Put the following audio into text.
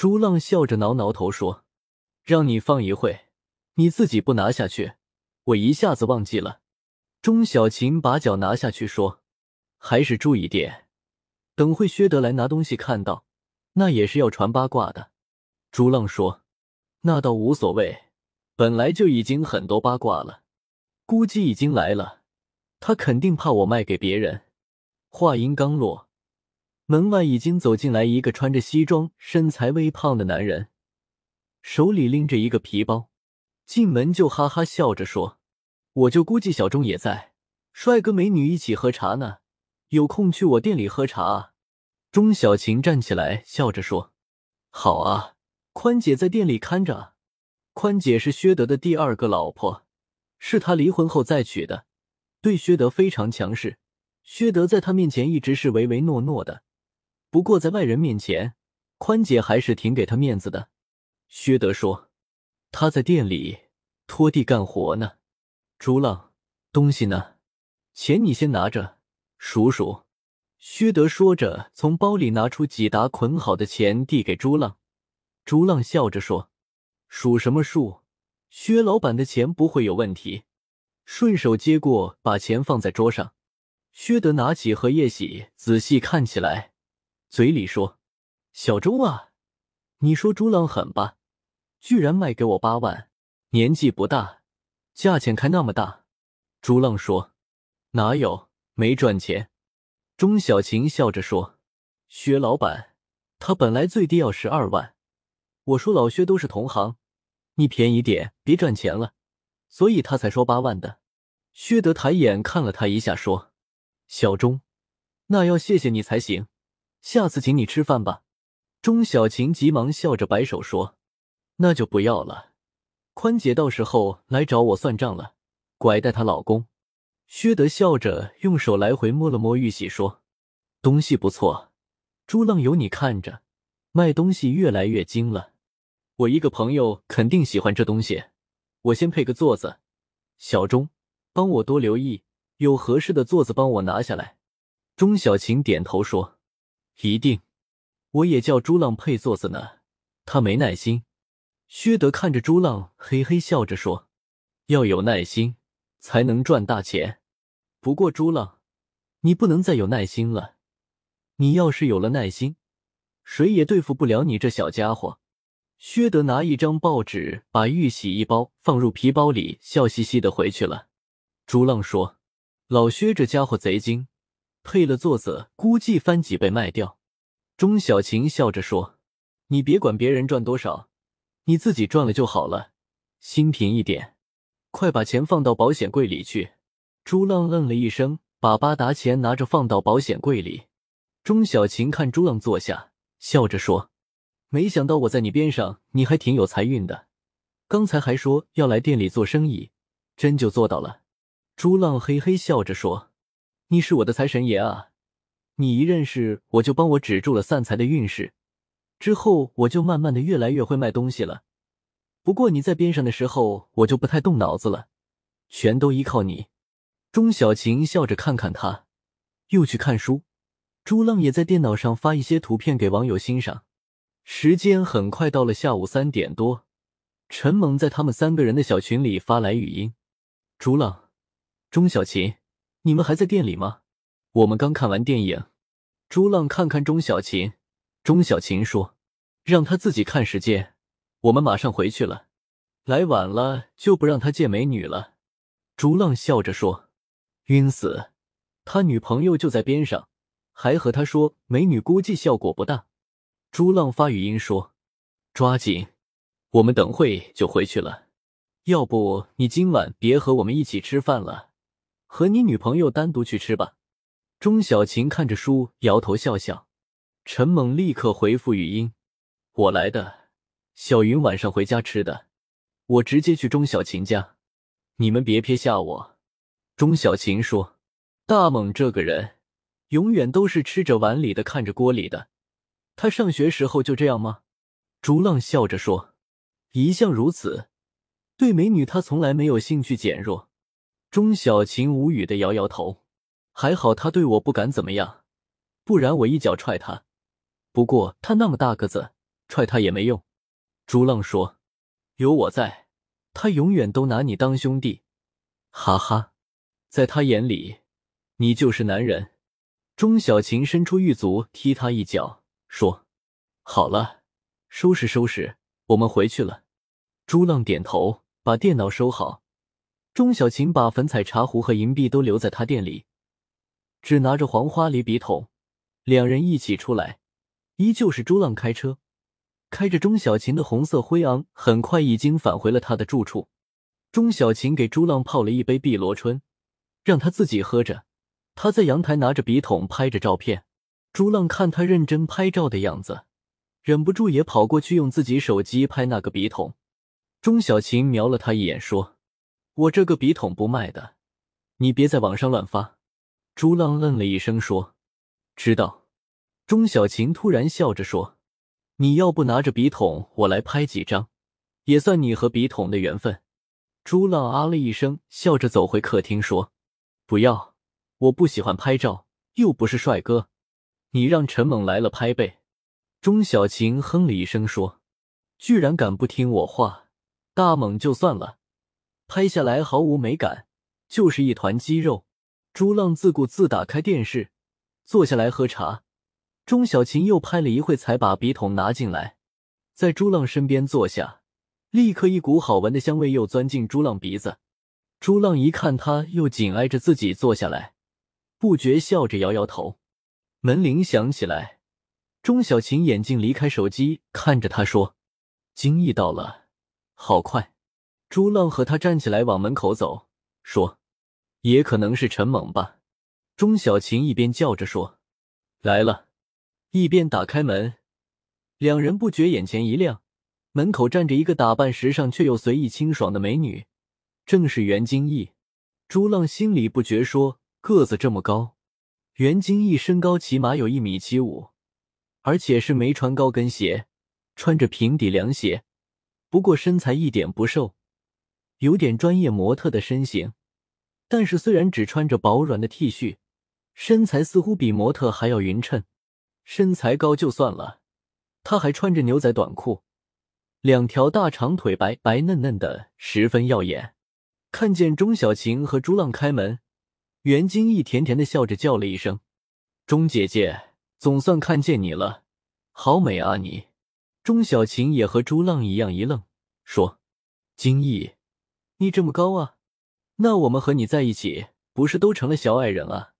朱浪笑着挠挠头说：“让你放一会，你自己不拿下去，我一下子忘记了。”钟小琴把脚拿下去说：“还是注意点，等会薛德来拿东西看到，那也是要传八卦的。”朱浪说：“那倒无所谓，本来就已经很多八卦了，估计已经来了，他肯定怕我卖给别人。”话音刚落，门外已经走进来一个穿着西装、身材微胖的男人，手里拎着一个皮包，进门就哈哈笑着说。我就估计小钟也在，帅哥美女一起喝茶呢，有空去我店里喝茶。钟小晴站起来笑着说：“好啊，宽姐在店里看着。宽姐是薛德的第二个老婆，是他离婚后再娶的，对薛德非常强势。薛德在他面前一直是唯唯诺诺的，不过在外人面前，宽姐还是挺给他面子的。”薛德说：“他在店里拖地干活呢。”朱浪，东西呢？钱你先拿着，数数。薛德说着，从包里拿出几沓捆好的钱，递给朱浪。朱浪笑着说：“数什么数？薛老板的钱不会有问题。”顺手接过，把钱放在桌上。薛德拿起荷叶喜，仔细看起来，嘴里说：“小周啊，你说朱浪狠吧？居然卖给我八万，年纪不大。”价钱开那么大，朱浪说：“哪有没赚钱？”钟小晴笑着说：“薛老板，他本来最低要十二万，我说老薛都是同行，你便宜点，别赚钱了，所以他才说八万的。”薛德抬眼看了他一下，说：“小钟，那要谢谢你才行，下次请你吃饭吧。”钟小琴急忙笑着摆手说：“那就不要了。”宽姐到时候来找我算账了，拐带她老公。薛德笑着用手来回摸了摸玉玺，说：“东西不错，朱浪有你看着，卖东西越来越精了。我一个朋友肯定喜欢这东西，我先配个座子。小钟，帮我多留意，有合适的座子帮我拿下来。”钟小琴点头说：“一定。我也叫朱浪配座子呢，他没耐心。”薛德看着朱浪，嘿嘿笑着说：“要有耐心，才能赚大钱。不过朱浪，你不能再有耐心了。你要是有了耐心，谁也对付不了你这小家伙。”薛德拿一张报纸，把玉玺一包放入皮包里，笑嘻嘻的回去了。朱浪说：“老薛这家伙贼精，配了座子，估计翻几倍卖掉。”钟小晴笑着说：“你别管别人赚多少。”你自己赚了就好了，心平一点，快把钱放到保险柜里去。朱浪嗯了一声，把八沓钱拿着放到保险柜里。钟小晴看朱浪坐下，笑着说：“没想到我在你边上，你还挺有财运的。刚才还说要来店里做生意，真就做到了。”朱浪嘿嘿笑着说：“你是我的财神爷啊！你一认识我就帮我止住了散财的运势。”之后我就慢慢的越来越会卖东西了，不过你在边上的时候，我就不太动脑子了，全都依靠你。钟小琴笑着看看他，又去看书。朱浪也在电脑上发一些图片给网友欣赏。时间很快到了下午三点多，陈猛在他们三个人的小群里发来语音：“朱浪，钟小琴，你们还在店里吗？我们刚看完电影。”朱浪看看钟小琴。钟小琴说：“让他自己看时间，我们马上回去了。来晚了就不让他见美女了。”朱浪笑着说：“晕死！他女朋友就在边上，还和他说美女估计效果不大。”朱浪发语音说：“抓紧，我们等会就回去了。要不你今晚别和我们一起吃饭了，和你女朋友单独去吃吧。”钟小琴看着书，摇头笑笑。陈猛立刻回复语音：“我来的，小云晚上回家吃的，我直接去钟小琴家，你们别撇下我。”钟小琴说：“大猛这个人，永远都是吃着碗里的看着锅里的。他上学时候就这样吗？”朱浪笑着说：“一向如此，对美女他从来没有兴趣减弱。”钟小琴无语的摇摇头：“还好他对我不敢怎么样，不然我一脚踹他。”不过他那么大个子，踹他也没用。朱浪说：“有我在，他永远都拿你当兄弟。”哈哈，在他眼里，你就是男人。钟小琴伸出玉足踢他一脚，说：“好了，收拾收拾，我们回去了。”朱浪点头，把电脑收好。钟小琴把粉彩茶壶和银币都留在他店里，只拿着黄花梨笔筒。两人一起出来，依旧是朱浪开车，开着钟小琴的红色辉昂，很快已经返回了他的住处。钟小琴给朱浪泡了一杯碧螺春，让他自己喝着。他在阳台拿着笔筒拍着照片。朱浪看他认真拍照的样子，忍不住也跑过去用自己手机拍那个笔筒。钟小琴瞄了他一眼，说：“我这个笔筒不卖的，你别在网上乱发。”朱浪愣了一声，说：“知道。”钟小琴突然笑着说：“你要不拿着笔筒，我来拍几张，也算你和笔筒的缘分。”朱浪啊了一声，笑着走回客厅，说：“不要，我不喜欢拍照，又不是帅哥，你让陈猛来了拍呗。”钟小琴哼了一声，说：“居然敢不听我话！”大猛就算了，拍下来毫无美感，就是一团肌肉。朱浪自顾自打开电视，坐下来喝茶。钟小琴又拍了一会，才把笔筒拿进来，在朱浪身边坐下，立刻一股好闻的香味又钻进朱浪鼻子。朱浪一看他又紧挨着自己坐下来，不觉笑着摇摇头。门铃响起来，钟小琴眼睛离开手机，看着他说：“金毅到了。”好快，朱浪和他站起来往门口走，说：“也可能是陈猛吧。”钟小琴一边叫着说：“来了”，一边打开门。两人不觉眼前一亮，门口站着一个打扮时尚却又随意清爽的美女，正是袁京毅。朱浪心里不觉说：“个子这么高，袁京毅身高起码有一米七五，而且是没穿高跟鞋，穿着平底凉鞋。”不过身材一点不瘦，有点专业模特的身形。但是虽然只穿着薄软的 T 恤，身材似乎比模特还要匀称。身材高就算了，他还穿着牛仔短裤，两条大长腿白白嫩嫩的，十分耀眼。看见钟小晴和朱浪开门，袁金义甜甜的笑着叫了一声：“钟姐姐，总算看见你了，好美啊你。”钟小琴也和朱浪一样一愣，说：“金毅，你这么高啊，那我们和你在一起，不是都成了小矮人了？”